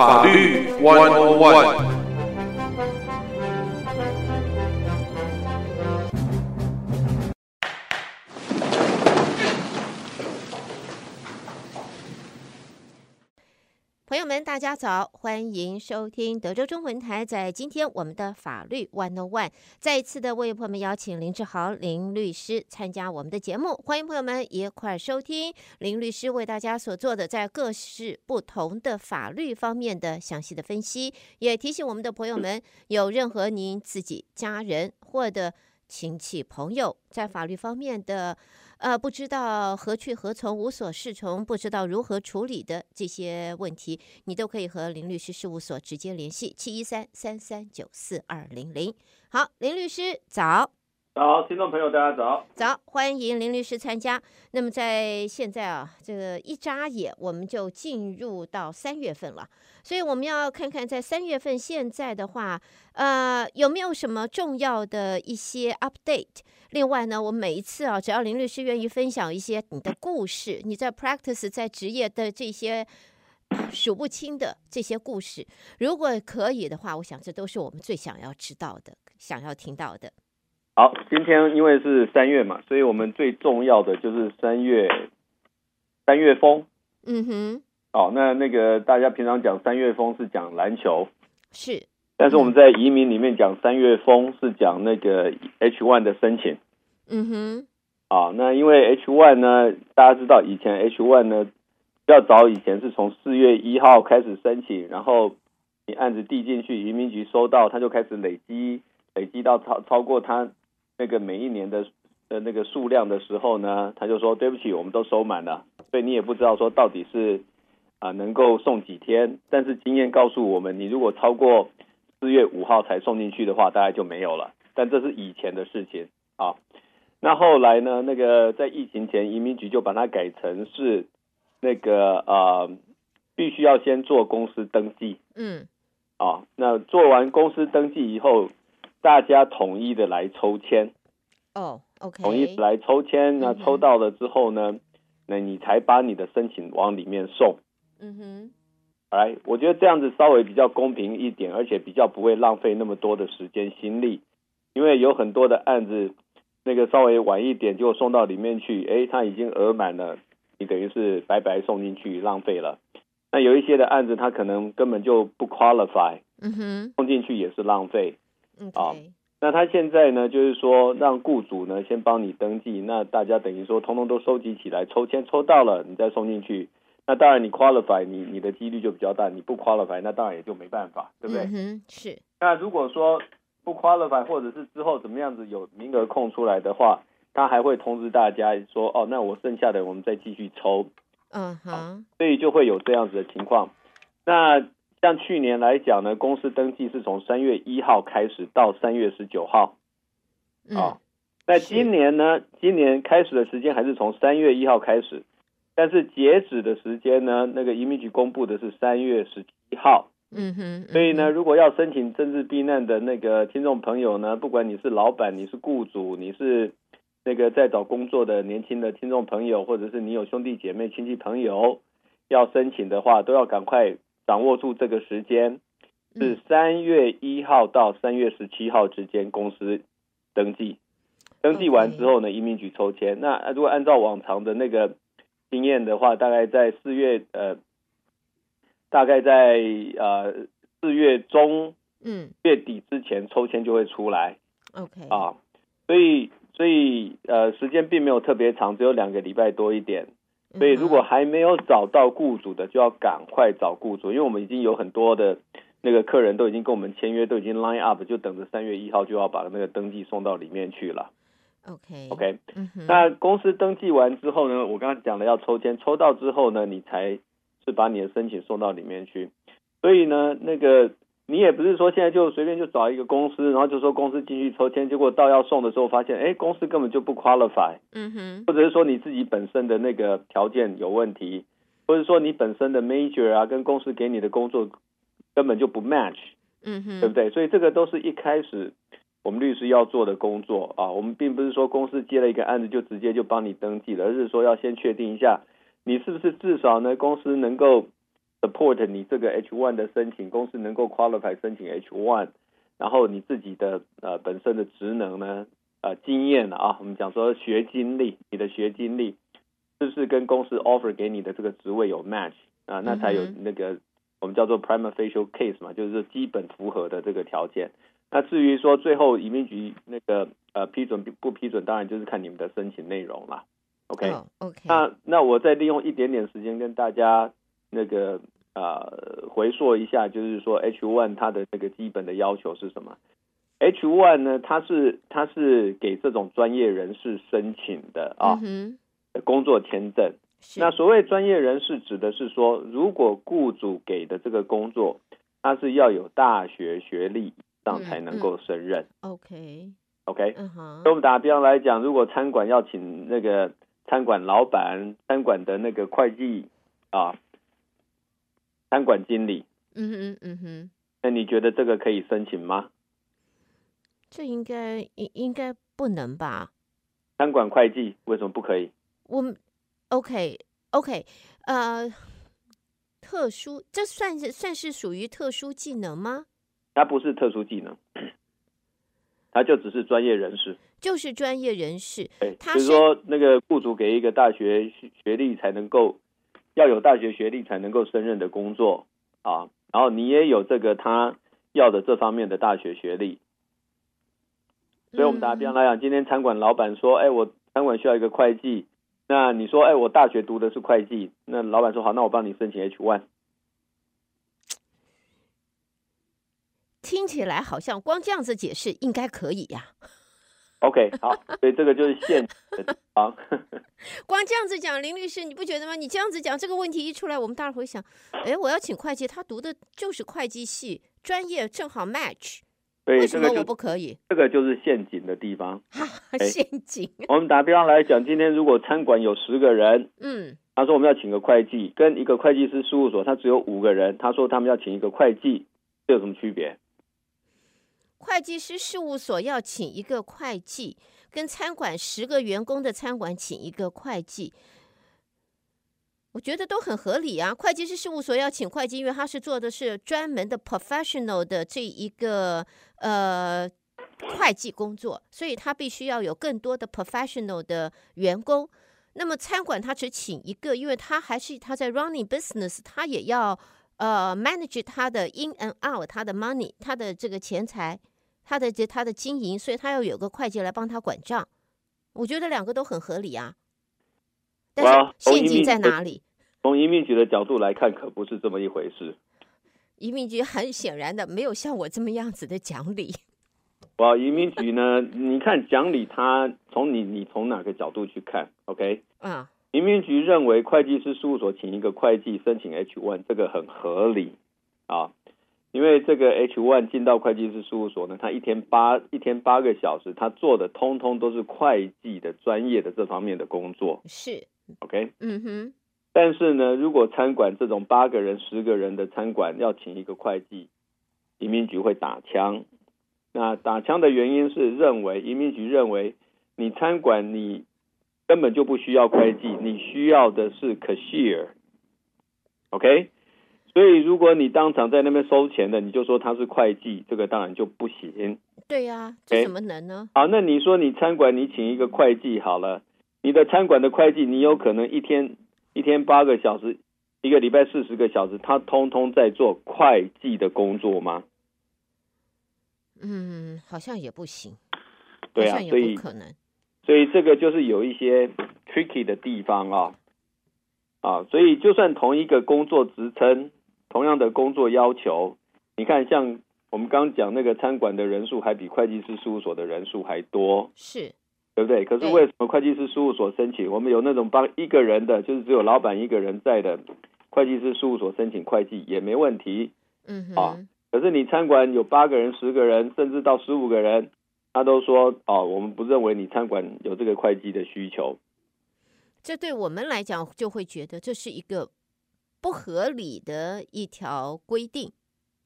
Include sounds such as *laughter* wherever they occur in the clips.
法律 One One。早，欢迎收听德州中文台。在今天，我们的法律 One On One 再一次的为朋友们邀请林志豪林律师参加我们的节目。欢迎朋友们一块收听林律师为大家所做的在各式不同的法律方面的详细的分析。也提醒我们的朋友们，有任何您自己家人或者亲戚朋友在法律方面的。呃，不知道何去何从，无所适从，不知道如何处理的这些问题，你都可以和林律师事务所直接联系，七一三三三九四二零零。好，林律师早。早，听众朋友大家早。早，欢迎林律师参加。那么在现在啊，这个一眨眼，我们就进入到三月份了，所以我们要看看在三月份现在的话，呃，有没有什么重要的一些 update。另外呢，我每一次啊，只要林律师愿意分享一些你的故事，你在 practice 在职业的这些数不清的这些故事，如果可以的话，我想这都是我们最想要知道的，想要听到的。好，今天因为是三月嘛，所以我们最重要的就是三月三月风。嗯哼。哦，那那个大家平常讲三月风是讲篮球。是。但是我们在移民里面讲三月风是讲那个 H one 的申请，嗯哼，啊，那因为 H one 呢，大家知道以前 H one 呢，比较早以前是从四月一号开始申请，然后你案子递进去，移民局收到，他就开始累积，累积到超超过他那个每一年的的那个数量的时候呢，他就说对不起，我们都收满了，所以你也不知道说到底是啊能够送几天，但是经验告诉我们，你如果超过四月五号才送进去的话，大概就没有了。但这是以前的事情啊。那后来呢？那个在疫情前，移民局就把它改成是那个呃，必须要先做公司登记。嗯。啊，那做完公司登记以后，大家统一的来抽签。哦，OK。统一来抽签，那抽到了之后呢，那你才把你的申请往里面送。嗯哼。来，我觉得这样子稍微比较公平一点，而且比较不会浪费那么多的时间心力，因为有很多的案子，那个稍微晚一点就送到里面去，哎，他已经额满了，你等于是白白送进去，浪费了。那有一些的案子，他可能根本就不 qualify，嗯哼，送进去也是浪费。嗯，啊，那他现在呢，就是说让雇主呢先帮你登记，那大家等于说通通都收集起来，抽签抽到了，你再送进去。那当然，你 qualify，你你的几率就比较大；你不 qualify，那当然也就没办法，对不对？嗯，是。那如果说不 qualify，或者是之后怎么样子有名额空出来的话，他还会通知大家说：“哦，那我剩下的我们再继续抽。”嗯哼。所以就会有这样子的情况。那像去年来讲呢，公司登记是从三月一号开始到三月十九号。嗯。啊，那今年呢？今年开始的时间还是从三月一号开始。但是截止的时间呢？那个移民局公布的是三月十七号。嗯哼。所以呢，如果要申请政治避难的那个听众朋友呢，不管你是老板，你是雇主，你是那个在找工作的年轻的听众朋友，或者是你有兄弟姐妹、亲戚朋友要申请的话，都要赶快掌握住这个时间，是三月一号到三月十七号之间公司登记。登记完之后呢，移民局抽签。那如果按照往常的那个。经验的话，大概在四月呃，大概在呃四月中，嗯，月底之前抽签就会出来，OK。啊，所以所以呃时间并没有特别长，只有两个礼拜多一点，所以如果还没有找到雇主的，就要赶快找雇主，因为我们已经有很多的那个客人都已经跟我们签约，都已经 line up，就等着三月一号就要把那个登记送到里面去了。OK OK，嗯，那公司登记完之后呢，我刚刚讲了要抽签，抽到之后呢，你才是把你的申请送到里面去。所以呢，那个你也不是说现在就随便就找一个公司，然后就说公司进去抽签，结果到要送的时候发现，哎，公司根本就不 qualify，嗯哼，或者是说你自己本身的那个条件有问题，或者说你本身的 major 啊，跟公司给你的工作根本就不 match，嗯哼，对不对？所以这个都是一开始。我们律师要做的工作啊，我们并不是说公司接了一个案子就直接就帮你登记了，而是说要先确定一下你是不是至少呢，公司能够 support 你这个 H1 的申请，公司能够 qualify 申请 H1，然后你自己的呃本身的职能呢，呃经验啊，我们讲说学经历，你的学经历是不是跟公司 offer 给你的这个职位有 match 啊？那才有那个我们叫做 prima facie case 嘛，就是基本符合的这个条件。那至于说最后移民局那个呃批准不批准，当然就是看你们的申请内容啦。OK，OK，、oh. 那那我再利用一点点时间跟大家那个呃回溯一下，就是说 H one 它的那个基本的要求是什么？H one 呢，它是它是给这种专业人士申请的啊，mm hmm. 工作签证。那所谓专业人士指的是说，如果雇主给的这个工作，他是要有大学学历。上才能够胜任。OK，OK。嗯哼。那我们打比方来讲，如果餐馆要请那个餐馆老板、餐馆的那个会计啊、餐馆经理，嗯哼嗯哼，那你觉得这个可以申请吗？这应该应应该不能吧？餐馆会计为什么不可以？我们 OK OK，呃，特殊，这算是算是属于特殊技能吗？他不是特殊技能，他就只是专业人士，就是专业人士。对，就是说那个雇主给一个大学学历才能够，要有大学学历才能够胜任的工作啊，然后你也有这个他要的这方面的大学学历，所以我们打比方来讲，今天餐馆老板说，哎，我餐馆需要一个会计，那你说，哎，我大学读的是会计，那老板说好，那我帮你申请 H1。听起来好像光这样子解释应该可以呀。OK，好，所以这个就是现啊。*laughs* 光这样子讲，林律师你不觉得吗？你这样子讲，这个问题一出来，我们大家会想，哎，我要请会计，他读的就是会计系，专业正好 match，为什么我不可以？这个就是陷阱的地方。陷阱。我们打比方来讲，今天如果餐馆有十个人，嗯，他说我们要请个会计，跟一个会计师事务所他只有五个人，他说他们要请一个会计，这有什么区别？会计师事务所要请一个会计，跟餐馆十个员工的餐馆请一个会计，我觉得都很合理啊。会计师事务所要请会计，因为他是做的是专门的 professional 的这一个呃会计工作，所以他必须要有更多的 professional 的员工。那么餐馆他只请一个，因为他还是他在 running business，他也要呃 manage 他的 in and out，他的 money，他的这个钱财。他的这他的经营，所以他要有个会计来帮他管账。我觉得两个都很合理啊。但是陷阱在哪里？从移民局的角度来看，可不是这么一回事。移民局很显然的没有像我这么样子的讲理。*laughs* 哇，移民局呢？你看讲理，他从你你从哪个角度去看？OK？啊，移民局认为会计师事务所请一个会计申请 H one，这个很合理啊。因为这个 H1 进到会计师事务所呢，他一天八一天八个小时，他做的通通都是会计的专业的这方面的工作。是，OK，嗯哼。但是呢，如果餐馆这种八个人、十个人的餐馆要请一个会计，移民局会打枪。那打枪的原因是认为移民局认为你餐馆你根本就不需要会计，你需要的是 cashier，OK？所以，如果你当场在那边收钱的，你就说他是会计，这个当然就不行。对呀、啊，这怎么能呢？好，那你说你餐馆你请一个会计好了，你的餐馆的会计，你有可能一天一天八个小时，一个礼拜四十个小时，他通通在做会计的工作吗？嗯，好像也不行。对啊，所以可能，所以这个就是有一些 tricky 的地方啊啊，所以就算同一个工作职称。同样的工作要求，你看，像我们刚刚讲那个餐馆的人数，还比会计师事务所的人数还多，是，对不对？可是为什么会计师事务所申请？我们有那种帮一个人的，就是只有老板一个人在的会计师事务所申请会计也没问题，嗯哼，啊，可是你餐馆有八个人、十个人，甚至到十五个人，他都说哦，我们不认为你餐馆有这个会计的需求。这对我们来讲，就会觉得这是一个。不合理的一条规定，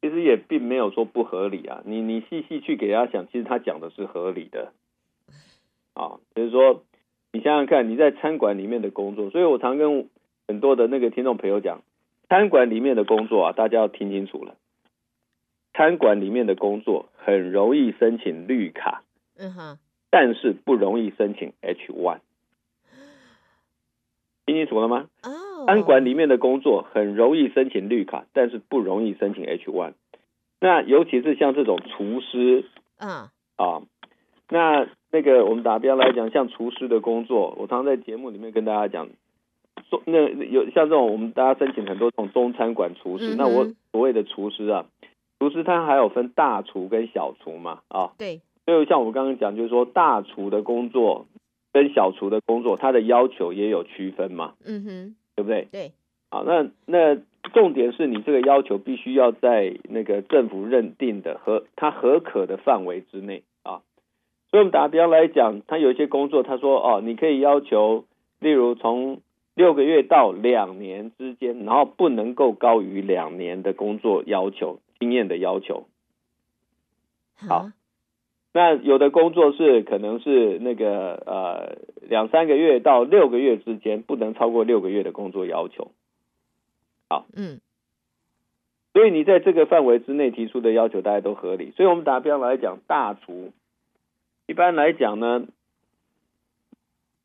其实也并没有说不合理啊。你你细细去给他讲，其实他讲的是合理的。啊，就是说，你想想看，你在餐馆里面的工作，所以我常跟很多的那个听众朋友讲，餐馆里面的工作啊，大家要听清楚了。餐馆里面的工作很容易申请绿卡，嗯哼，但是不容易申请 H one，。听清楚了吗？哦，餐馆里面的工作很容易申请绿卡，但是不容易申请 H one。那尤其是像这种厨师，嗯，啊，那那个我们打比方来讲，像厨师的工作，我常常在节目里面跟大家讲，中那有像这种我们大家申请很多这种中餐馆厨师，嗯那我所谓的厨师啊，厨师他还有分大厨跟小厨嘛，啊，对，所以像我刚刚讲，就是说大厨的工作跟小厨的工作，他的要求也有区分嘛，嗯哼，对不对？对，好，那那重点是你这个要求必须要在那个政府认定的和他合可的范围之内啊。所以我们打比方来讲，他有一些工作，他说哦，你可以要求，例如从六个月到两年之间，然后不能够高于两年的工作要求经验的要求。好啊，那有的工作是可能是那个呃两三个月到六个月之间，不能超过六个月的工作要求。好嗯所以你在这个范围之内提出的要求，大家都合理。所以我们打比方来讲，大厨一般来讲呢，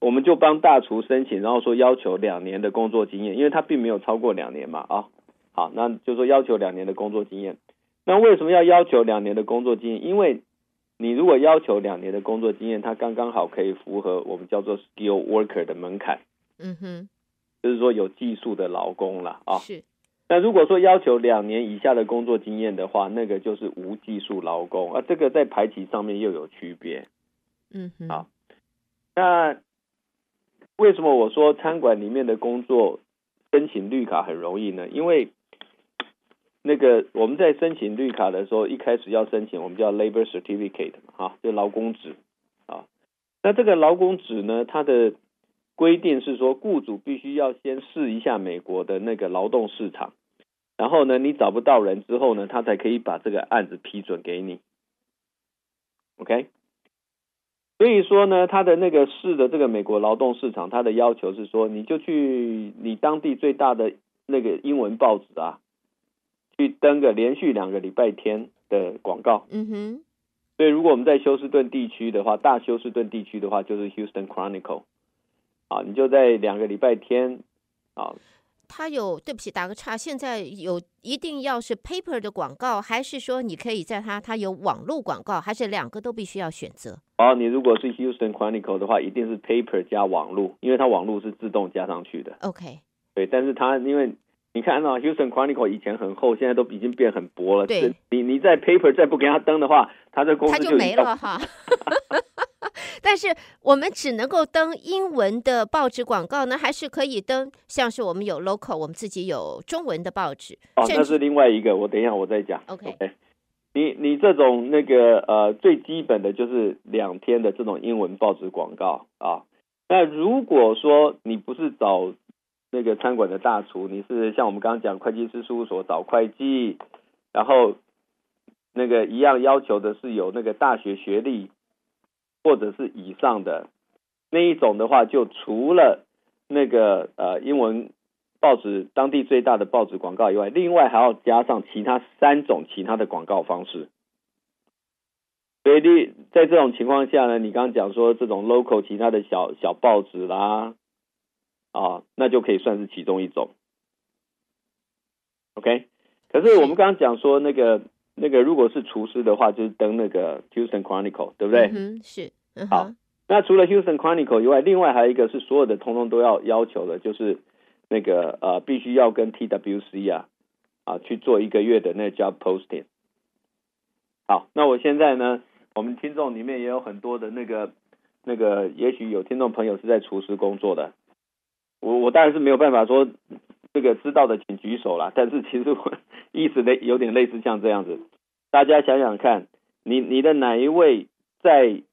我们就帮大厨申请，然后说要求两年的工作经验，因为他并没有超过两年嘛啊。好，那就说要求两年的工作经验。那为什么要要求两年的工作经验？因为你如果要求两年的工作经验，它刚刚好可以符合我们叫做 skill worker 的门槛，嗯哼，就是说有技术的劳工了啊。是，那如果说要求两年以下的工作经验的话，那个就是无技术劳工啊，这个在排期上面又有区别。嗯哼，好那为什么我说餐馆里面的工作申请绿卡很容易呢？因为那个我们在申请绿卡的时候，一开始要申请我们叫 labor certificate 嘛，哈，就劳工纸啊。那这个劳工纸呢，它的规定是说，雇主必须要先试一下美国的那个劳动市场，然后呢，你找不到人之后呢，他才可以把这个案子批准给你。OK。所以说呢，他的那个试的这个美国劳动市场，他的要求是说，你就去你当地最大的那个英文报纸啊，去登个连续两个礼拜天的广告。嗯哼，所以如果我们在休斯顿地区的话，大休斯顿地区的话，就是 Houston Chronicle 啊，你就在两个礼拜天啊。他有，对不起，打个岔。现在有一定要是 paper 的广告，还是说你可以在它它有网络广告，还是两个都必须要选择？哦，你如果是 Houston Chronicle 的话，一定是 paper 加网络，因为它网络是自动加上去的。OK，对，但是它因为你看到 Houston Chronicle 以前很厚，现在都已经变很薄了。对，你你在 paper 再不给他登的话，他这公司就没了哈。*laughs* 但是我们只能够登英文的报纸广告呢，还是可以登像是我们有 local，我们自己有中文的报纸。哦，那是另外一个，我等一下我再讲。OK，, okay 你你这种那个呃最基本的就是两天的这种英文报纸广告啊。那如果说你不是找那个餐馆的大厨，你是像我们刚刚讲会计师事务所找会计，然后那个一样要求的是有那个大学学历。或者是以上的那一种的话，就除了那个呃英文报纸当地最大的报纸广告以外，另外还要加上其他三种其他的广告方式。所以在这种情况下呢，你刚刚讲说这种 local 其他的小小报纸啦，啊，那就可以算是其中一种。OK，可是我们刚刚讲说那个。那个如果是厨师的话，就是登那个 Houston Chronicle，对不对？嗯，是。嗯、好，那除了 Houston Chronicle 以外，另外还有一个是所有的通通都要要求的，就是那个呃，必须要跟 TWC 啊啊去做一个月的那个 job posting。好，那我现在呢，我们听众里面也有很多的那个那个，也许有听众朋友是在厨师工作的，我我当然是没有办法说。这个知道的请举手啦，但是其实我 *laughs* 意思类有点类似像这样子，大家想想看，你你的哪一位在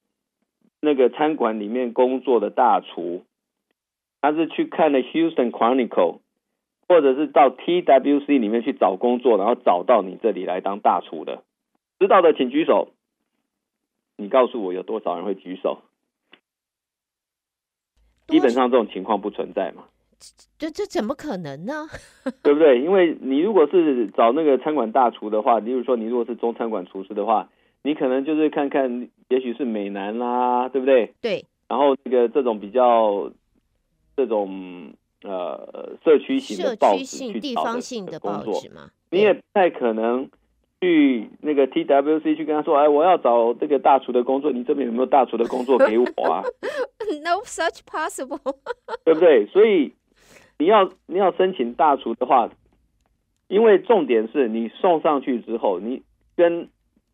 那个餐馆里面工作的大厨，他是去看了 Houston Chronicle，或者是到 TWC 里面去找工作，然后找到你这里来当大厨的？知道的请举手，你告诉我有多少人会举手？基本上这种情况不存在嘛。这这怎么可能呢？*laughs* *laughs* 对不对？因为你如果是找那个餐馆大厨的话，例如说你如果是中餐馆厨师的话，你可能就是看看，也许是美男啦，对不对？对。然后这个这种比较这种呃社区型的报纸去地方性的报纸嘛，你也不太可能去那个 TWC 去跟他说，哎，我要找这个大厨的工作，你这边有没有大厨的工作给我啊？*laughs* No such possible，*laughs* 对不对？所以。你要你要申请大厨的话，因为重点是你送上去之后，你跟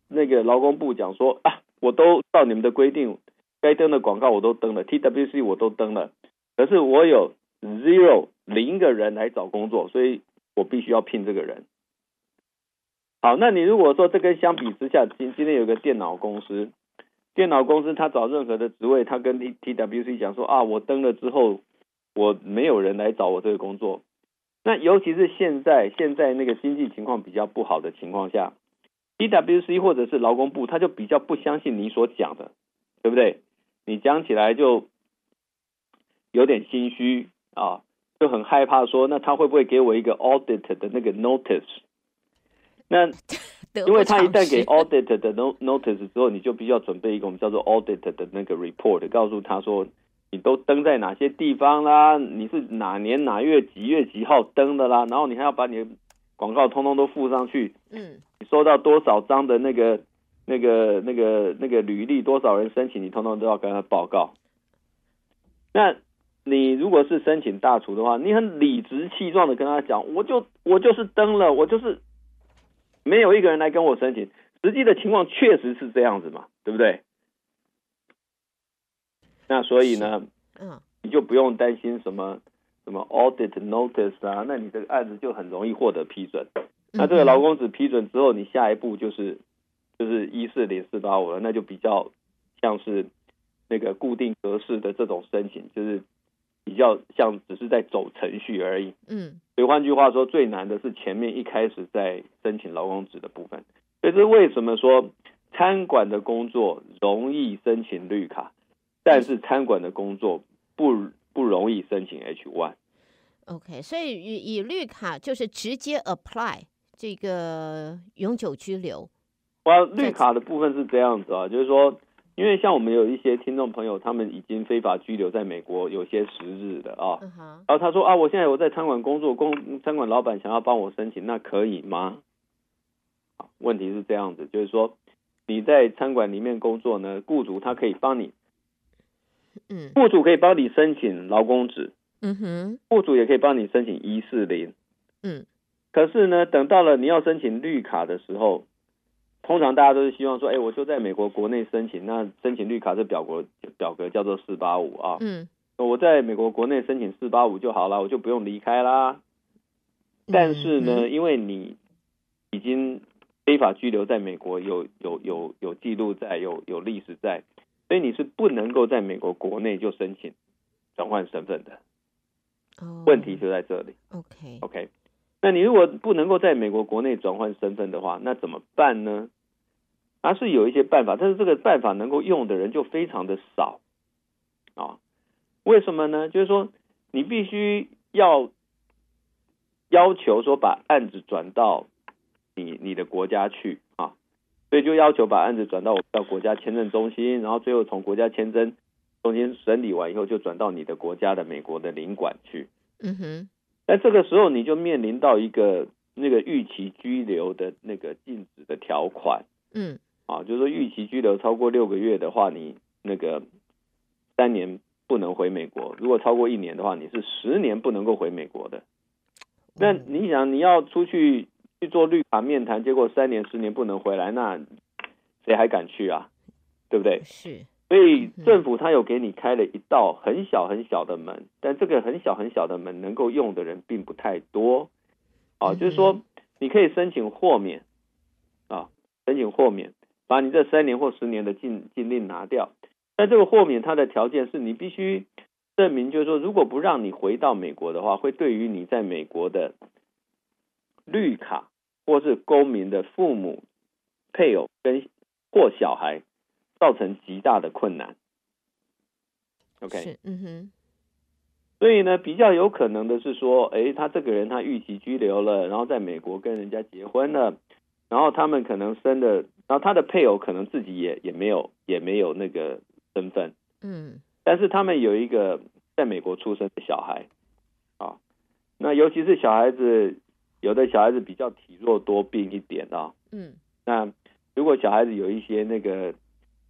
那个劳工部讲说啊，我都照你们的规定，该登的广告我都登了，TWC 我都登了，可是我有 zero 零个人来找工作，所以我必须要聘这个人。好，那你如果说这跟相比之下，今今天有个电脑公司，电脑公司他找任何的职位，他跟 TWC 讲说啊，我登了之后。我没有人来找我这个工作，那尤其是现在现在那个经济情况比较不好的情况下，TWC 或者是劳工部，他就比较不相信你所讲的，对不对？你讲起来就有点心虚啊，就很害怕说，那他会不会给我一个 audit 的那个 notice？那 *laughs* 因为他一旦给 audit 的 notice 之后，你就必须要准备一个我们叫做 audit 的那个 report，告诉他说。你都登在哪些地方啦？你是哪年哪月几月几号登的啦？然后你还要把你的广告通通都附上去。嗯，你收到多少张的那个、那个、那个、那个履历，多少人申请，你通通都要跟他报告。那你如果是申请大厨的话，你很理直气壮的跟他讲，我就我就是登了，我就是没有一个人来跟我申请。实际的情况确实是这样子嘛，对不对？那所以呢，嗯，你就不用担心什么什么 audit notice 啊，那你这个案子就很容易获得批准。那这个劳工只批准之后，你下一步就是就是一四零四八五了，那就比较像是那个固定格式的这种申请，就是比较像只是在走程序而已。嗯，所以换句话说，最难的是前面一开始在申请劳工纸的部分。所以这是为什么说餐馆的工作容易申请绿卡？但是餐馆的工作不不容易申请 H one。OK，所以以以绿卡就是直接 apply 这个永久居留。哇，绿卡的部分是这样子啊，就是说，因为像我们有一些听众朋友，他们已经非法居留在美国有些时日的啊，uh. 然后他说啊，我现在我在餐馆工作，工餐馆老板想要帮我申请，那可以吗？问题是这样子，就是说你在餐馆里面工作呢，雇主他可以帮你。嗯，雇主可以帮你申请劳工纸，嗯哼，雇主也可以帮你申请一四零，嗯，可是呢，等到了你要申请绿卡的时候，通常大家都是希望说，哎，我就在美国国内申请，那申请绿卡这表格表格叫做四八五啊，嗯，我在美国国内申请四八五就好了，我就不用离开啦。但是呢，嗯，因为你已经非法居留在美国，有有有有记录在，有有历史在。所以你是不能够在美国国内就申请转换身份的，问题就在这里。OK OK，那你如果不能够在美国国内转换身份的话，那怎么办呢？而是有一些办法，但是这个办法能够用的人就非常的少啊。为什么呢？就是说你必须要要求说把案子转到你你的国家去啊。所以就要求把案子转到我到国家签证中心，然后最后从国家签证中心审理完以后，就转到你的国家的美国的领馆去。嗯哼。那这个时候你就面临到一个那个预期拘留的那个禁止的条款。嗯。啊，就是说预期拘留超过六个月的话，你那个三年不能回美国；如果超过一年的话，你是十年不能够回美国的。那你想你要出去？去做绿卡面谈，结果三年、十年不能回来，那谁还敢去啊？对不对？是。所以政府他有给你开了一道很小很小的门，但这个很小很小的门能够用的人并不太多。啊，就是说你可以申请豁免啊，申请豁免，把你这三年或十年的禁禁令拿掉。但这个豁免它的条件是你必须证明，就是说如果不让你回到美国的话，会对于你在美国的绿卡。或是公民的父母、配偶跟或小孩造成极大的困难。OK，嗯哼，所以呢，比较有可能的是说，哎，他这个人他逾期拘留了，然后在美国跟人家结婚了，然后他们可能生的，然后他的配偶可能自己也也没有也没有那个身份，嗯，但是他们有一个在美国出生的小孩，啊，那尤其是小孩子，有的小孩子比较体弱多病一点啊，嗯，那如果小孩子有一些那个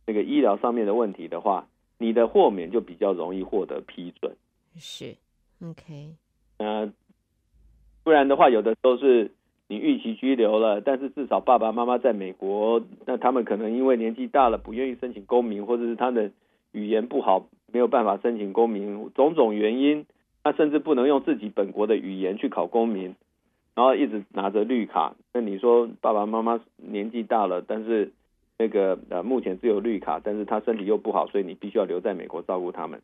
那个医疗上面的问题的话，你的豁免就比较容易获得批准。是，OK，呃，不然的话，有的时候是你预期拘留了，但是至少爸爸妈妈在美国，那他们可能因为年纪大了，不愿意申请公民，或者是他的语言不好，没有办法申请公民，种种原因，他甚至不能用自己本国的语言去考公民，然后一直拿着绿卡。那你说爸爸妈妈年纪大了，但是那个呃目前只有绿卡，但是他身体又不好，所以你必须要留在美国照顾他们。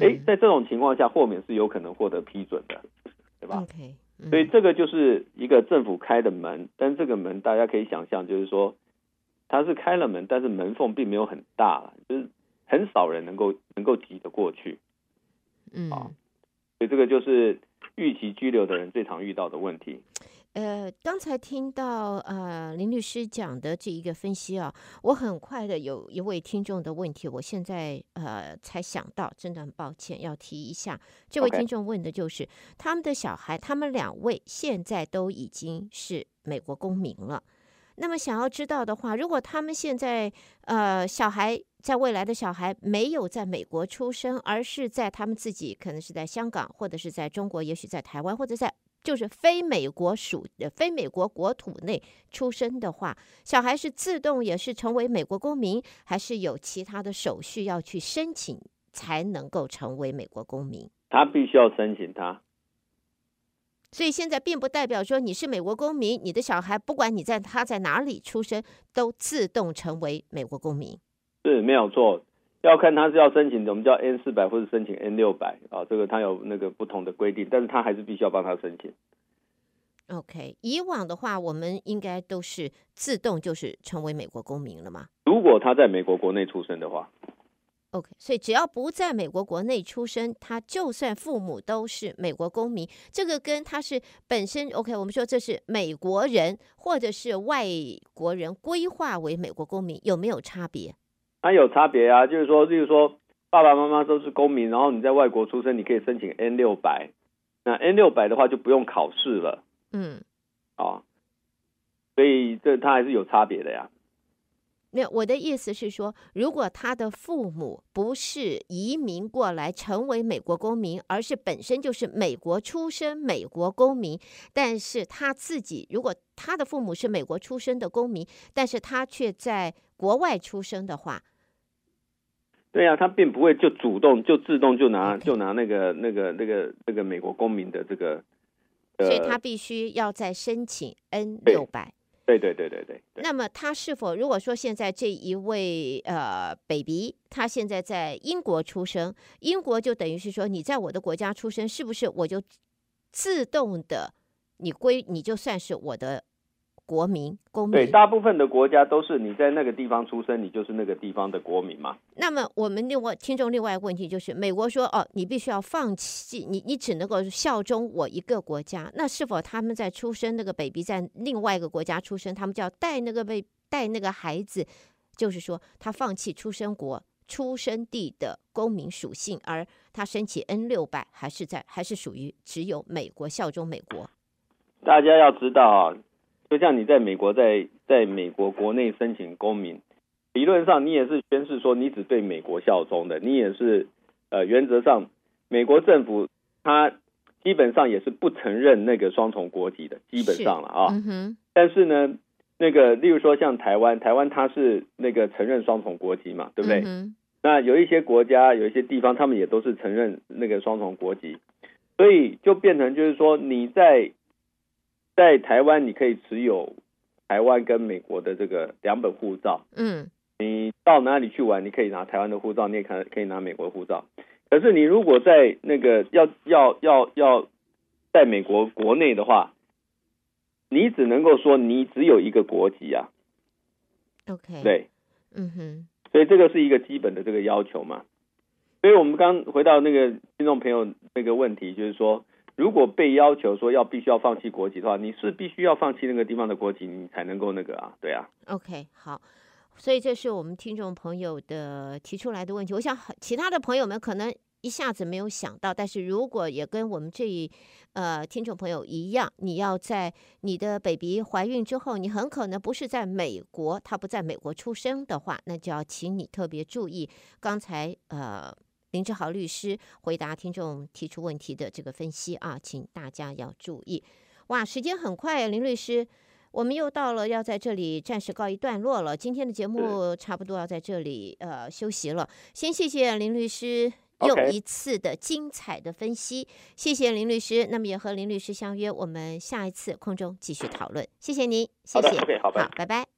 哎，在这种情况下，豁免是有可能获得批准的，对吧？OK，嗯，所以这个就是一个政府开的门，但这个门大家可以想象，就是说它是开了门，但是门缝并没有很大，就是很少人能够能够挤得过去。嗯，啊，所以这个就是预期拘留的人最常遇到的问题。呃，刚才听到呃林律师讲的这一个分析啊，我很快的有一位听众的问题，我现在呃才想到，真的很抱歉要提一下，这位听众问的就是.他们的小孩，他们两位现在都已经是美国公民了，那么想要知道的话，如果他们现在呃小孩在未来的小孩没有在美国出生，而是在他们自己可能是在香港或者是在中国，也许在台湾或者在。就是非美国属的非美国国土内出生的话，小孩是自动也是成为美国公民，还是有其他的手续要去申请才能够成为美国公民？他必须要申请他。所以现在并不代表说你是美国公民，你的小孩不管你在他在哪里出生，都自动成为美国公民。是没有错。要看他是要申请的，我们叫 N 四百或者申请 N 六百啊，这个他有那个不同的规定，但是他还是必须要帮他申请。OK，以往的话，我们应该都是自动就是成为美国公民了吗？如果他在美国国内出生的话，OK，所以只要不在美国国内出生，他就算父母都是美国公民，这个跟他是本身 OK，我们说这是美国人或者是外国人规划为美国公民，有没有差别？它有差别啊，就是说，例如说，爸爸妈妈都是公民，然后你在外国出生，你可以申请 N 六百，那 N 六百的话就不用考试了。嗯，哦，所以这它还是有差别的呀。没有，我的意思是说，如果他的父母不是移民过来成为美国公民，而是本身就是美国出生美国公民，但是他自己如果他的父母是美国出生的公民，但是他却在国外出生的话。对呀、啊，他并不会就主动就自动就拿.就拿那个那个那个那个美国公民的这个，呃、所以他必须要再申请 N 六百。对对对对对。那么他是否如果说现在这一位呃 baby 他现在在英国出生，英国就等于是说你在我的国家出生，是不是我就自动的你归你就算是我的？国民公民，对，大部分的国家都是你在那个地方出生，你就是那个地方的国民嘛。那么我们另外听众另外一个问题就是，美国说哦，你必须要放弃，你你只能够效忠我一个国家。那是否他们在出生那个 baby 在另外一个国家出生，他们就要带那个被带那个孩子，就是说他放弃出生国出生地的公民属性，而他申请 N 六百还是在还是属于只有美国效忠美国？大家要知道啊。就像你在美国在在美国国内申请公民，理论上你也是宣誓说你只对美国效忠的，你也是呃原则上美国政府它基本上也是不承认那个双重国籍的，基本上了啊。嗯。但是呢，那个例如说像台湾，台湾它是那个承认双重国籍嘛，对不对？嗯。那有一些国家有一些地方，他们也都是承认那个双重国籍，所以就变成就是说你在。在台湾，你可以持有台湾跟美国的这个两本护照。嗯，你到哪里去玩，你可以拿台湾的护照，你也可可以拿美国护照。可是你如果在那个要要要要在美国国内的话，你只能够说你只有一个国籍啊。OK。对。嗯哼。所以这个是一个基本的这个要求嘛。所以我们刚回到那个听众朋友那个问题，就是说，如果被要求说要必须要放弃国籍的话，你是必须要放弃那个地方的国籍，你才能够那个啊，对啊。OK，好。所以这是我们听众朋友的提出来的问题。我想其他的朋友们可能一下子没有想到，但是如果也跟我们这一呃听众朋友一样，你要在你的 baby 怀孕之后，你很可能不是在美国，他不在美国出生的话，那就要请你特别注意刚才呃林志豪律师回答听众提出问题的这个分析啊，请大家要注意。哇，时间很快啊，林律师。我们又到了要在这里暂时告一段落了。今天的节目差不多要在这里呃休息了。先谢谢林律师又一次的精彩的分析.谢谢林律师。那么也和林律师相约，我们下一次空中继续讨论。谢谢您，谢谢，好，拜拜。